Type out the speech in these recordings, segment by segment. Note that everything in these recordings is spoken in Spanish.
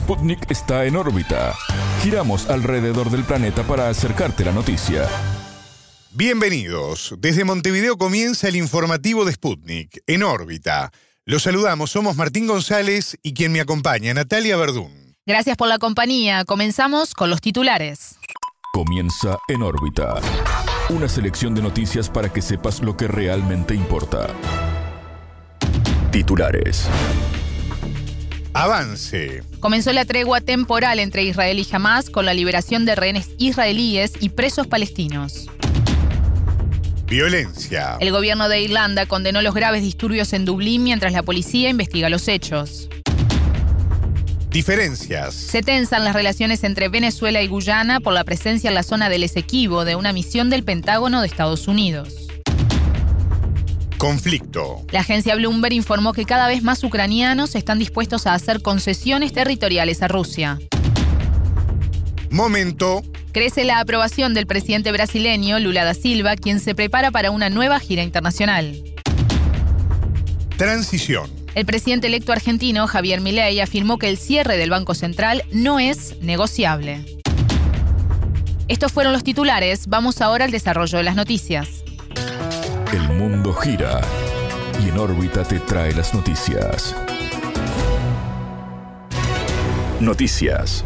Sputnik está en órbita. Giramos alrededor del planeta para acercarte la noticia. Bienvenidos. Desde Montevideo comienza el informativo de Sputnik, en órbita. Los saludamos, somos Martín González y quien me acompaña, Natalia Verdún. Gracias por la compañía. Comenzamos con los titulares. Comienza en órbita. Una selección de noticias para que sepas lo que realmente importa. Titulares. Avance. Comenzó la tregua temporal entre Israel y Hamas con la liberación de rehenes israelíes y presos palestinos. Violencia. El gobierno de Irlanda condenó los graves disturbios en Dublín mientras la policía investiga los hechos. Diferencias. Se tensan las relaciones entre Venezuela y Guyana por la presencia en la zona del Esequibo de una misión del Pentágono de Estados Unidos. Conflicto. La agencia Bloomberg informó que cada vez más ucranianos están dispuestos a hacer concesiones territoriales a Rusia. Momento. Crece la aprobación del presidente brasileño Lula da Silva, quien se prepara para una nueva gira internacional. Transición. El presidente electo argentino, Javier Milei, afirmó que el cierre del Banco Central no es negociable. Estos fueron los titulares. Vamos ahora al desarrollo de las noticias. El mundo gira y en órbita te trae las noticias. Noticias.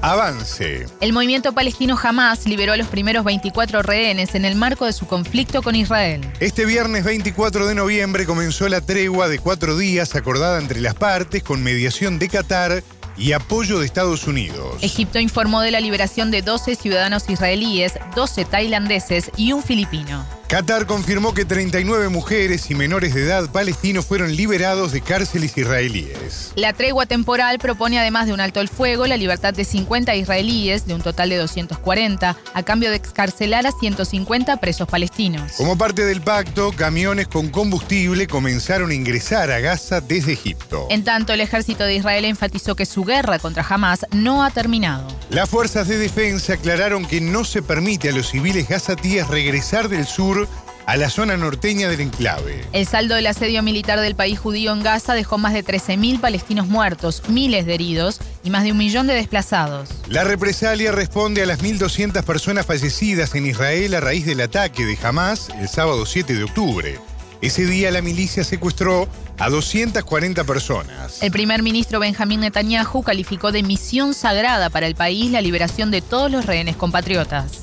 Avance. El movimiento palestino Hamas liberó a los primeros 24 rehenes en el marco de su conflicto con Israel. Este viernes 24 de noviembre comenzó la tregua de cuatro días acordada entre las partes con mediación de Qatar y apoyo de Estados Unidos. Egipto informó de la liberación de 12 ciudadanos israelíes, 12 tailandeses y un filipino. Qatar confirmó que 39 mujeres y menores de edad palestinos fueron liberados de cárceles israelíes. La tregua temporal propone además de un alto el fuego la libertad de 50 israelíes, de un total de 240, a cambio de excarcelar a 150 presos palestinos. Como parte del pacto, camiones con combustible comenzaron a ingresar a Gaza desde Egipto. En tanto, el ejército de Israel enfatizó que su guerra contra Hamas no ha terminado. Las fuerzas de defensa aclararon que no se permite a los civiles gazatíes regresar del sur a la zona norteña del enclave. El saldo del asedio militar del país judío en Gaza dejó más de 13.000 palestinos muertos, miles de heridos y más de un millón de desplazados. La represalia responde a las 1.200 personas fallecidas en Israel a raíz del ataque de Hamas el sábado 7 de octubre. Ese día la milicia secuestró a 240 personas. El primer ministro Benjamín Netanyahu calificó de misión sagrada para el país la liberación de todos los rehenes compatriotas.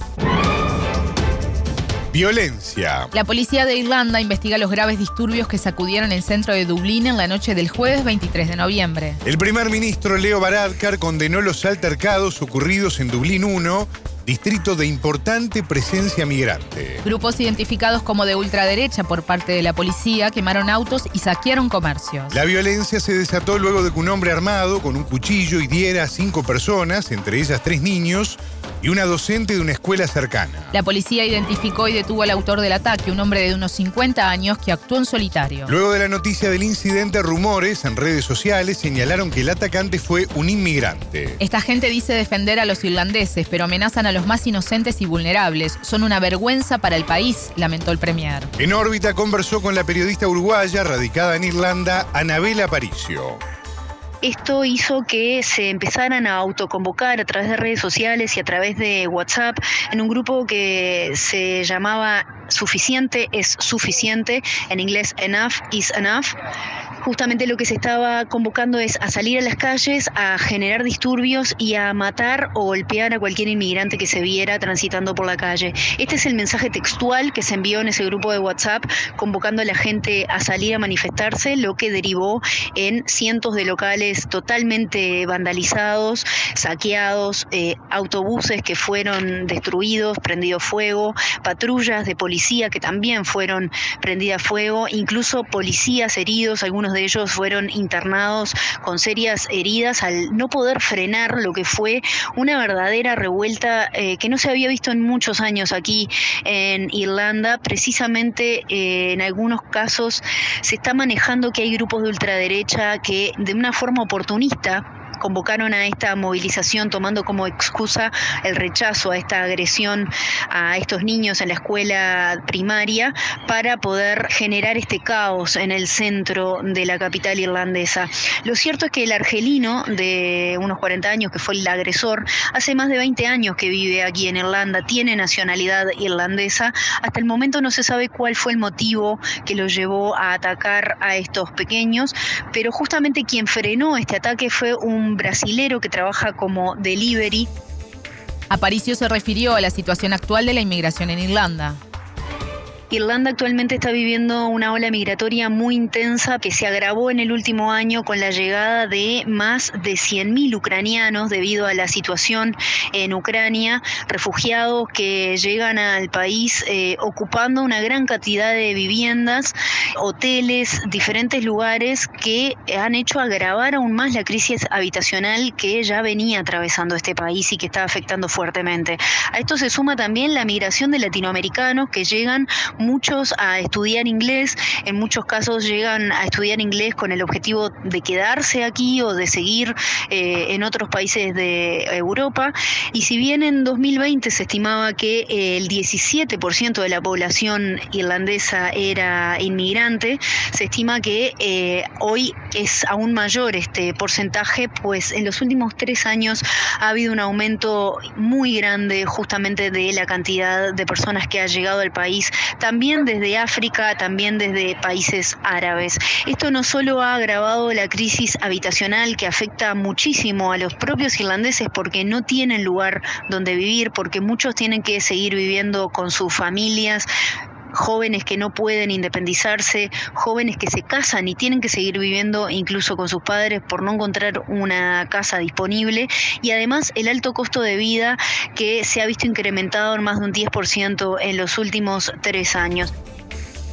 Violencia. La policía de Irlanda investiga los graves disturbios que sacudieron el centro de Dublín en la noche del jueves 23 de noviembre. El primer ministro Leo Varadkar condenó los altercados ocurridos en Dublín 1 distrito de importante presencia migrante. Grupos identificados como de ultraderecha por parte de la policía quemaron autos y saquearon comercios. La violencia se desató luego de que un hombre armado con un cuchillo hiriera a cinco personas, entre ellas tres niños, y una docente de una escuela cercana. La policía identificó y detuvo al autor del ataque, un hombre de unos 50 años que actuó en solitario. Luego de la noticia del incidente, rumores en redes sociales señalaron que el atacante fue un inmigrante. Esta gente dice defender a los irlandeses, pero amenazan a los más inocentes y vulnerables. Son una vergüenza para el país, lamentó el premier. En órbita conversó con la periodista uruguaya radicada en Irlanda, Anabela Aparicio. Esto hizo que se empezaran a autoconvocar a través de redes sociales y a través de WhatsApp en un grupo que se llamaba Suficiente es suficiente, en inglés Enough is Enough justamente lo que se estaba convocando es a salir a las calles, a generar disturbios y a matar o golpear a cualquier inmigrante que se viera transitando por la calle. Este es el mensaje textual que se envió en ese grupo de WhatsApp convocando a la gente a salir a manifestarse, lo que derivó en cientos de locales totalmente vandalizados, saqueados, eh, autobuses que fueron destruidos, prendido fuego, patrullas de policía que también fueron prendidas fuego, incluso policías heridos, algunos de ellos fueron internados con serias heridas al no poder frenar lo que fue una verdadera revuelta eh, que no se había visto en muchos años aquí en Irlanda. Precisamente eh, en algunos casos se está manejando que hay grupos de ultraderecha que de una forma oportunista convocaron a esta movilización tomando como excusa el rechazo a esta agresión a estos niños en la escuela primaria para poder generar este caos en el centro de la capital irlandesa. Lo cierto es que el argelino de unos 40 años, que fue el agresor, hace más de 20 años que vive aquí en Irlanda, tiene nacionalidad irlandesa. Hasta el momento no se sabe cuál fue el motivo que lo llevó a atacar a estos pequeños, pero justamente quien frenó este ataque fue un brasilero que trabaja como delivery. Aparicio se refirió a la situación actual de la inmigración en Irlanda. Irlanda actualmente está viviendo una ola migratoria muy intensa que se agravó en el último año con la llegada de más de 100.000 ucranianos debido a la situación en Ucrania, refugiados que llegan al país eh, ocupando una gran cantidad de viviendas, hoteles, diferentes lugares que han hecho agravar aún más la crisis habitacional que ya venía atravesando este país y que está afectando fuertemente. A esto se suma también la migración de latinoamericanos que llegan muchos a estudiar inglés, en muchos casos llegan a estudiar inglés con el objetivo de quedarse aquí o de seguir eh, en otros países de Europa. Y si bien en 2020 se estimaba que el 17% de la población irlandesa era inmigrante, se estima que eh, hoy es aún mayor este porcentaje, pues en los últimos tres años ha habido un aumento muy grande justamente de la cantidad de personas que ha llegado al país también desde África, también desde países árabes. Esto no solo ha agravado la crisis habitacional que afecta muchísimo a los propios irlandeses porque no tienen lugar donde vivir, porque muchos tienen que seguir viviendo con sus familias, jóvenes que no pueden independizarse, jóvenes que se casan y tienen que seguir viviendo incluso con sus padres por no encontrar una casa disponible y además el alto costo de vida que se ha visto incrementado en más de un 10% en los últimos tres años.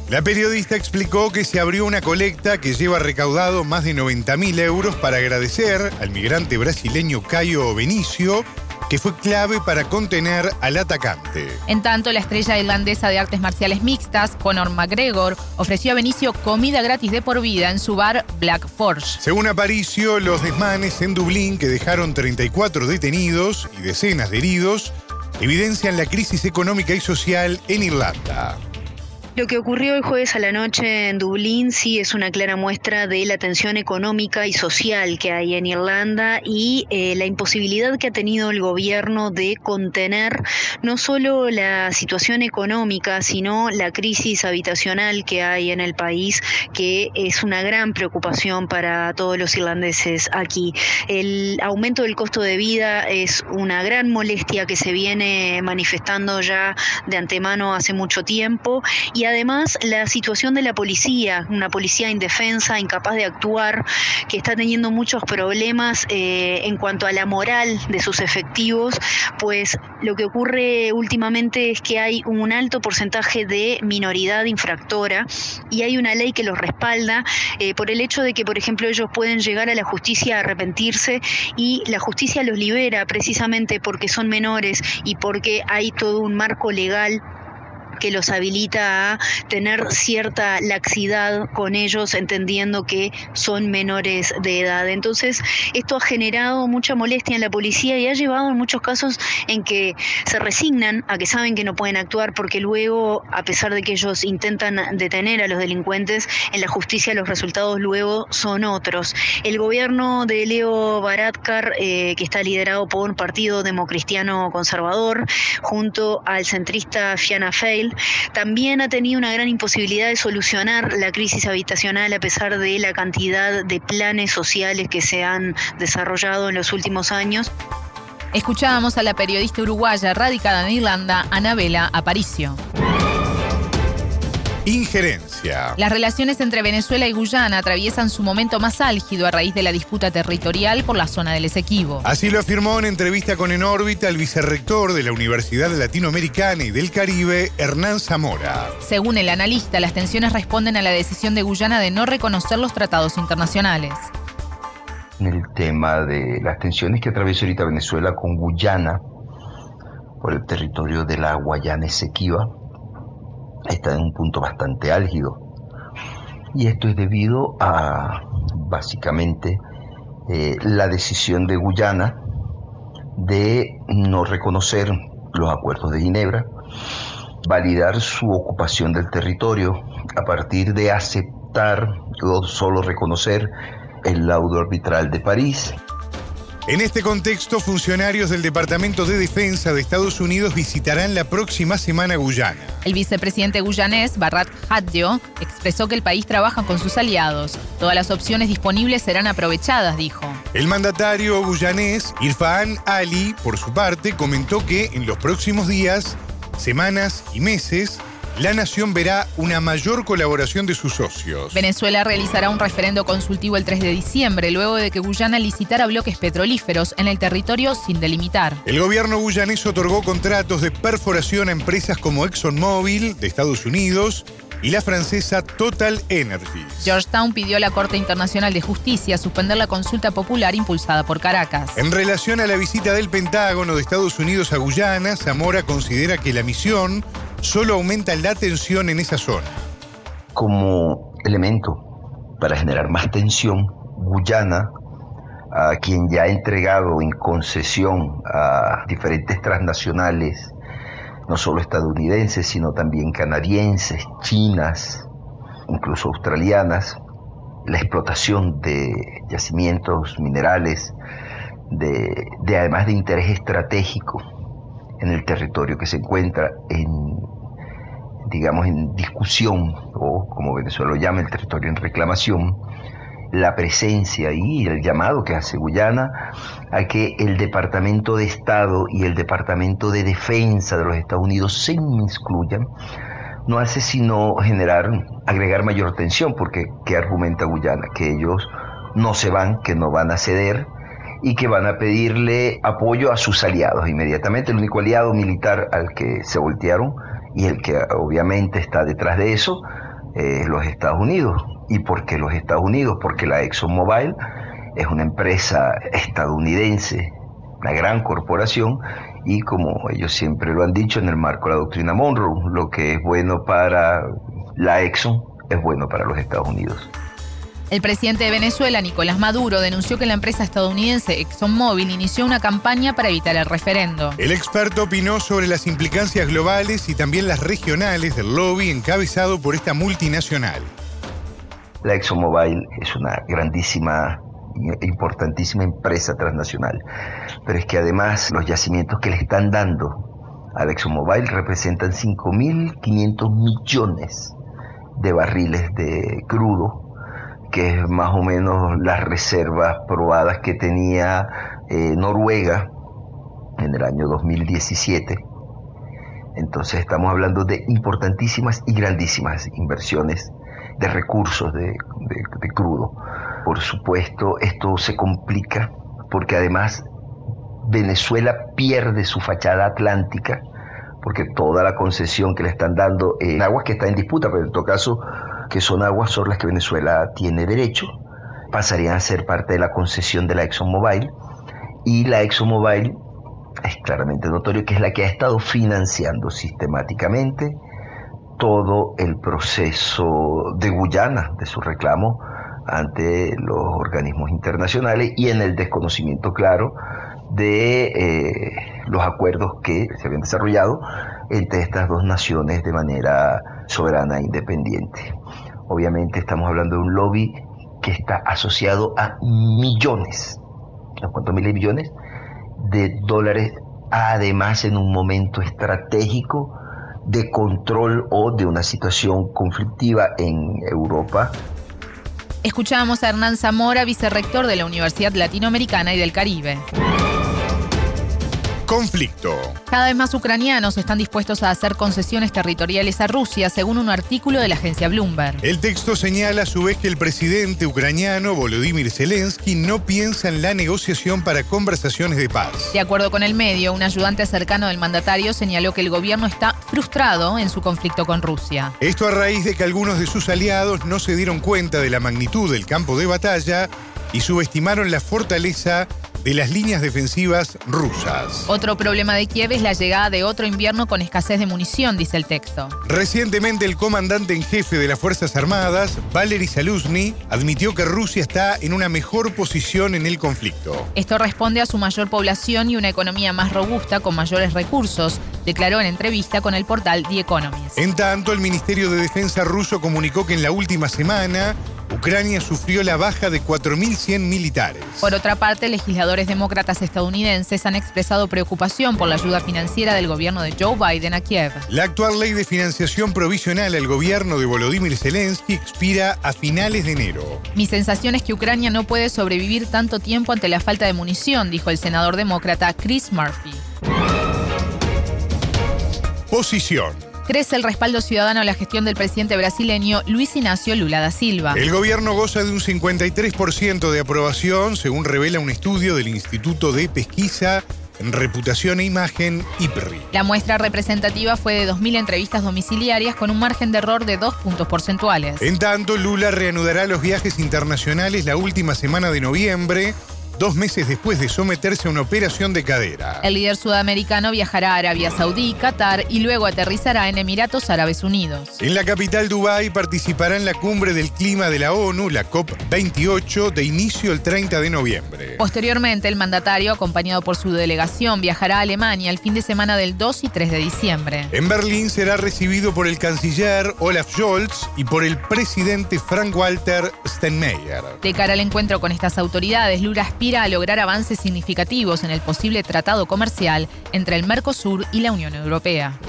La periodista explicó que se abrió una colecta que lleva recaudado más de 90 mil euros para agradecer al migrante brasileño Caio Benicio que fue clave para contener al atacante. En tanto, la estrella irlandesa de artes marciales mixtas, Conor McGregor, ofreció a Benicio comida gratis de por vida en su bar Black Forge. Según Aparicio, los desmanes en Dublín, que dejaron 34 detenidos y decenas de heridos, evidencian la crisis económica y social en Irlanda. Lo que ocurrió el jueves a la noche en Dublín sí es una clara muestra de la tensión económica y social que hay en Irlanda y eh, la imposibilidad que ha tenido el gobierno de contener no solo la situación económica, sino la crisis habitacional que hay en el país, que es una gran preocupación para todos los irlandeses aquí. El aumento del costo de vida es una gran molestia que se viene manifestando ya de antemano hace mucho tiempo y y además la situación de la policía, una policía indefensa, incapaz de actuar, que está teniendo muchos problemas eh, en cuanto a la moral de sus efectivos, pues lo que ocurre últimamente es que hay un alto porcentaje de minoridad infractora y hay una ley que los respalda eh, por el hecho de que, por ejemplo, ellos pueden llegar a la justicia a arrepentirse y la justicia los libera precisamente porque son menores y porque hay todo un marco legal que los habilita a tener cierta laxidad con ellos, entendiendo que son menores de edad. Entonces, esto ha generado mucha molestia en la policía y ha llevado en muchos casos en que se resignan a que saben que no pueden actuar porque luego, a pesar de que ellos intentan detener a los delincuentes, en la justicia los resultados luego son otros. El gobierno de Leo Varadkar, eh, que está liderado por un partido democristiano conservador, junto al centrista Fianna Fail, también ha tenido una gran imposibilidad de solucionar la crisis habitacional a pesar de la cantidad de planes sociales que se han desarrollado en los últimos años. Escuchábamos a la periodista uruguaya radicada en Irlanda, Anabela Aparicio. Injerencia. Las relaciones entre Venezuela y Guyana atraviesan su momento más álgido a raíz de la disputa territorial por la zona del Esequibo. Así lo afirmó en entrevista con En órbita el vicerrector de la Universidad Latinoamericana y del Caribe, Hernán Zamora. Según el analista, las tensiones responden a la decisión de Guyana de no reconocer los tratados internacionales. En el tema de las tensiones que atraviesa ahorita Venezuela con Guyana por el territorio de la Guayana Esequiba, está en un punto bastante álgido. Y esto es debido a, básicamente, eh, la decisión de Guyana de no reconocer los acuerdos de Ginebra, validar su ocupación del territorio a partir de aceptar o solo reconocer el laudo arbitral de París en este contexto, funcionarios del Departamento de Defensa de Estados Unidos visitarán la próxima semana Guyana. El vicepresidente guyanés, Barrat Hadjo, expresó que el país trabaja con sus aliados. Todas las opciones disponibles serán aprovechadas, dijo. El mandatario guyanés, Irfan Ali, por su parte, comentó que en los próximos días, semanas y meses, la nación verá una mayor colaboración de sus socios. Venezuela realizará un referendo consultivo el 3 de diciembre, luego de que Guyana licitara bloques petrolíferos en el territorio sin delimitar. El gobierno guyanés otorgó contratos de perforación a empresas como ExxonMobil de Estados Unidos y la francesa Total Energies. Georgetown pidió a la Corte Internacional de Justicia suspender la consulta popular impulsada por Caracas. En relación a la visita del Pentágono de Estados Unidos a Guyana, Zamora considera que la misión solo aumenta la tensión en esa zona. Como elemento para generar más tensión, Guyana, a quien ya ha entregado en concesión a diferentes transnacionales, no solo estadounidenses, sino también canadienses, chinas, incluso australianas, la explotación de yacimientos minerales, de, de además de interés estratégico en el territorio que se encuentra en digamos, en discusión, o como Venezuela lo llama, el territorio en reclamación, la presencia y el llamado que hace Guyana a que el Departamento de Estado y el Departamento de Defensa de los Estados Unidos se inmiscuyan, no hace sino generar, agregar mayor tensión, porque ¿qué argumenta Guyana? Que ellos no se van, que no van a ceder y que van a pedirle apoyo a sus aliados inmediatamente. El único aliado militar al que se voltearon y el que obviamente está detrás de eso es los Estados Unidos. ¿Y por qué los Estados Unidos? Porque la ExxonMobil es una empresa estadounidense, una gran corporación, y como ellos siempre lo han dicho en el marco de la doctrina Monroe, lo que es bueno para la Exxon es bueno para los Estados Unidos. El presidente de Venezuela, Nicolás Maduro, denunció que la empresa estadounidense ExxonMobil inició una campaña para evitar el referendo. El experto opinó sobre las implicancias globales y también las regionales del lobby encabezado por esta multinacional. La ExxonMobil es una grandísima importantísima empresa transnacional, pero es que además los yacimientos que le están dando a la ExxonMobil representan 5.500 millones de barriles de crudo que es más o menos las reservas probadas que tenía eh, Noruega en el año 2017. Entonces estamos hablando de importantísimas y grandísimas inversiones de recursos de, de crudo. Por supuesto, esto se complica porque además Venezuela pierde su fachada atlántica porque toda la concesión que le están dando en aguas que está en disputa, pero en todo caso que son aguas sobre las que Venezuela tiene derecho, pasarían a ser parte de la concesión de la ExxonMobil y la ExxonMobil es claramente notorio que es la que ha estado financiando sistemáticamente todo el proceso de Guyana, de su reclamo ante los organismos internacionales y en el desconocimiento claro de eh, los acuerdos que se habían desarrollado entre estas dos naciones de manera soberana e independiente. Obviamente estamos hablando de un lobby que está asociado a millones, ¿a cuántos miles de millones? De dólares, además en un momento estratégico de control o de una situación conflictiva en Europa. Escuchábamos a Hernán Zamora, vicerrector de la Universidad Latinoamericana y del Caribe conflicto. Cada vez más ucranianos están dispuestos a hacer concesiones territoriales a Rusia, según un artículo de la agencia Bloomberg. El texto señala a su vez que el presidente ucraniano Volodymyr Zelensky no piensa en la negociación para conversaciones de paz. De acuerdo con el medio, un ayudante cercano del mandatario señaló que el gobierno está frustrado en su conflicto con Rusia. Esto a raíz de que algunos de sus aliados no se dieron cuenta de la magnitud del campo de batalla y subestimaron la fortaleza de las líneas defensivas rusas. Otro problema de Kiev es la llegada de otro invierno con escasez de munición, dice el texto. Recientemente el comandante en jefe de las Fuerzas Armadas, Valery Saluzny, admitió que Rusia está en una mejor posición en el conflicto. Esto responde a su mayor población y una economía más robusta con mayores recursos, declaró en entrevista con el portal The Economist. En tanto, el Ministerio de Defensa ruso comunicó que en la última semana Ucrania sufrió la baja de 4.100 militares. Por otra parte, legisladores demócratas estadounidenses han expresado preocupación por la ayuda financiera del gobierno de Joe Biden a Kiev. La actual ley de financiación provisional al gobierno de Volodymyr Zelensky expira a finales de enero. Mi sensación es que Ucrania no puede sobrevivir tanto tiempo ante la falta de munición, dijo el senador demócrata Chris Murphy. Posición. Crece el respaldo ciudadano a la gestión del presidente brasileño Luis Ignacio Lula da Silva. El gobierno goza de un 53% de aprobación, según revela un estudio del Instituto de Pesquisa en Reputación e Imagen, IPRI. La muestra representativa fue de 2.000 entrevistas domiciliarias con un margen de error de dos puntos porcentuales. En tanto, Lula reanudará los viajes internacionales la última semana de noviembre dos meses después de someterse a una operación de cadera. El líder sudamericano viajará a Arabia Saudí, Qatar y luego aterrizará en Emiratos Árabes Unidos. En la capital Dubái participará en la cumbre del clima de la ONU, la COP28, de inicio el 30 de noviembre. Posteriormente, el mandatario, acompañado por su delegación, viajará a Alemania el fin de semana del 2 y 3 de diciembre. En Berlín será recibido por el canciller Olaf Scholz y por el presidente Frank-Walter Steinmeier. De cara al encuentro con estas autoridades, Lula a lograr avances significativos en el posible tratado comercial entre el Mercosur y la Unión Europea.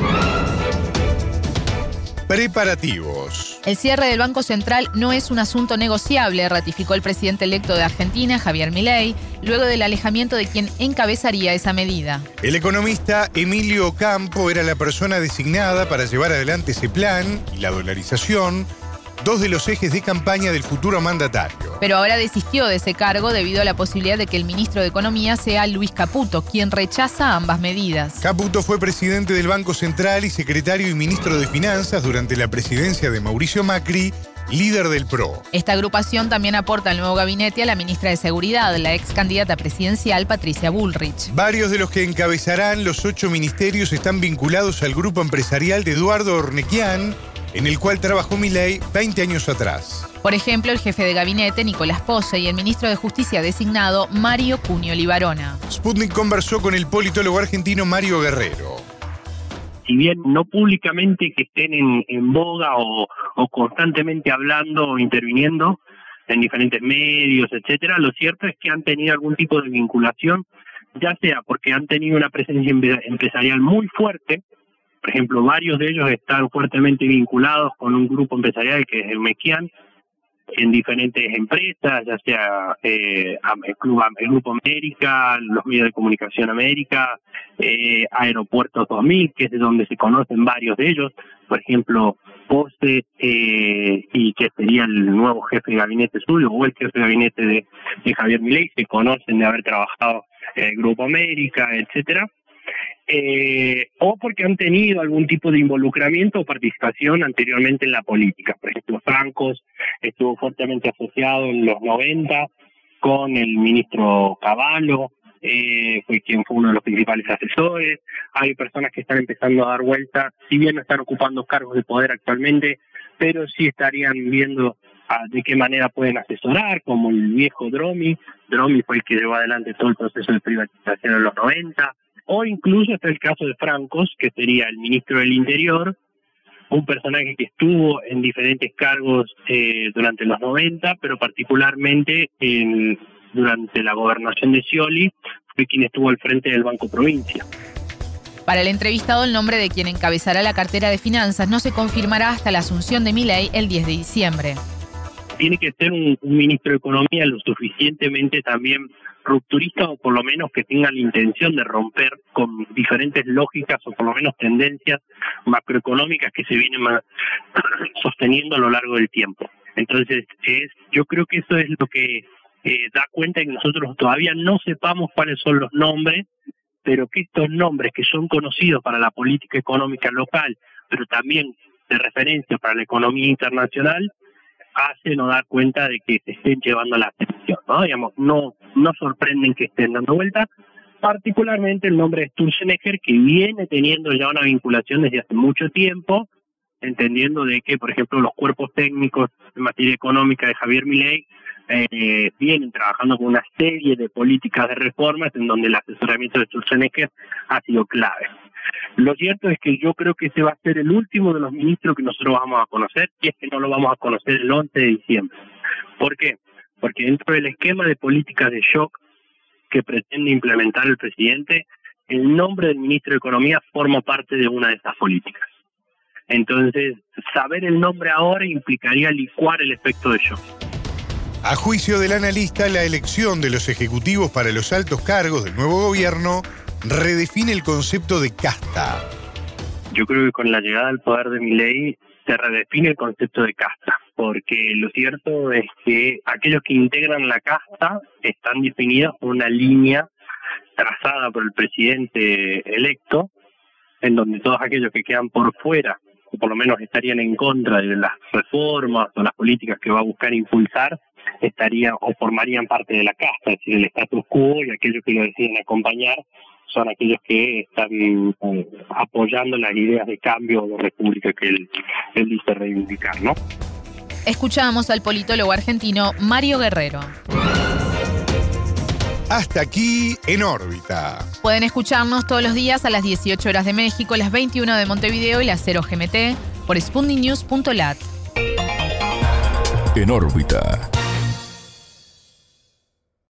Preparativos. El cierre del Banco Central no es un asunto negociable, ratificó el presidente electo de Argentina, Javier Milei, luego del alejamiento de quien encabezaría esa medida. El economista Emilio Campo era la persona designada para llevar adelante ese plan y la dolarización dos de los ejes de campaña del futuro mandatario. Pero ahora desistió de ese cargo debido a la posibilidad de que el ministro de Economía sea Luis Caputo, quien rechaza ambas medidas. Caputo fue presidente del Banco Central y secretario y ministro de Finanzas durante la presidencia de Mauricio Macri líder del PRO. Esta agrupación también aporta al nuevo gabinete a la ministra de Seguridad, la ex candidata presidencial Patricia Bullrich. Varios de los que encabezarán los ocho ministerios están vinculados al grupo empresarial de Eduardo Ornequian, en el cual trabajó Milei 20 años atrás. Por ejemplo, el jefe de gabinete, Nicolás Pose, y el ministro de Justicia designado, Mario Cunio Libarona. Sputnik conversó con el politólogo argentino Mario Guerrero. Si bien no públicamente que estén en, boga o, o constantemente hablando o interviniendo en diferentes medios, etcétera, lo cierto es que han tenido algún tipo de vinculación, ya sea porque han tenido una presencia empresarial muy fuerte, por ejemplo, varios de ellos están fuertemente vinculados con un grupo empresarial que es el Mequian, en diferentes empresas, ya sea eh, el, Club, el Grupo América, los medios de comunicación América, eh, Aeropuertos 2000, que es de donde se conocen varios de ellos, por ejemplo, Poste, eh, y que sería el nuevo jefe de gabinete suyo, o el jefe de gabinete de, de Javier Milei, se conocen de haber trabajado en el Grupo América, etcétera eh, o porque han tenido algún tipo de involucramiento o participación anteriormente en la política. Por ejemplo, Francos estuvo fuertemente asociado en los 90 con el ministro Cavallo, eh, fue quien fue uno de los principales asesores. Hay personas que están empezando a dar vuelta, si bien no están ocupando cargos de poder actualmente, pero sí estarían viendo de qué manera pueden asesorar, como el viejo Dromi. Dromi fue el que llevó adelante todo el proceso de privatización en los 90 o incluso está el caso de Francos, que sería el ministro del Interior, un personaje que estuvo en diferentes cargos eh, durante los 90, pero particularmente en, durante la gobernación de Scioli, fue quien estuvo al frente del Banco Provincia. Para el entrevistado, el nombre de quien encabezará la cartera de finanzas no se confirmará hasta la asunción de Milei el 10 de diciembre. Tiene que ser un ministro de Economía lo suficientemente también rupturista o por lo menos que tengan la intención de romper con diferentes lógicas o por lo menos tendencias macroeconómicas que se vienen sosteniendo a lo largo del tiempo. Entonces, es, yo creo que eso es lo que eh, da cuenta de que nosotros todavía no sepamos cuáles son los nombres, pero que estos nombres que son conocidos para la política económica local, pero también de referencia para la economía internacional, hacen o dar cuenta de que se estén llevando la atención, ¿no? Digamos, no no sorprenden que estén dando vuelta, particularmente el nombre de Sturzenegger, que viene teniendo ya una vinculación desde hace mucho tiempo, entendiendo de que, por ejemplo, los cuerpos técnicos en materia económica de Javier Milei eh, vienen trabajando con una serie de políticas de reformas en donde el asesoramiento de Sturzenegger ha sido clave. Lo cierto es que yo creo que ese va a ser el último de los ministros que nosotros vamos a conocer, y es que no lo vamos a conocer el 11 de diciembre. ¿Por qué? Porque dentro del esquema de políticas de shock que pretende implementar el presidente, el nombre del ministro de Economía forma parte de una de esas políticas. Entonces, saber el nombre ahora implicaría licuar el efecto de shock. A juicio del analista, la elección de los ejecutivos para los altos cargos del nuevo gobierno redefine el concepto de casta. Yo creo que con la llegada al poder de mi ley se redefine el concepto de casta, porque lo cierto es que aquellos que integran la casta están definidos por una línea trazada por el presidente electo, en donde todos aquellos que quedan por fuera, o por lo menos estarían en contra de las reformas o las políticas que va a buscar impulsar, estarían o formarían parte de la casta, es decir, el status quo y aquellos que lo deciden acompañar son aquellos que están eh, apoyando las ideas de cambio de república que él, él dice reivindicar, ¿no? Escuchamos al politólogo argentino Mario Guerrero. Hasta aquí en órbita. Pueden escucharnos todos los días a las 18 horas de México, las 21 de Montevideo y las 0 GMT por spundinews.lat. En órbita.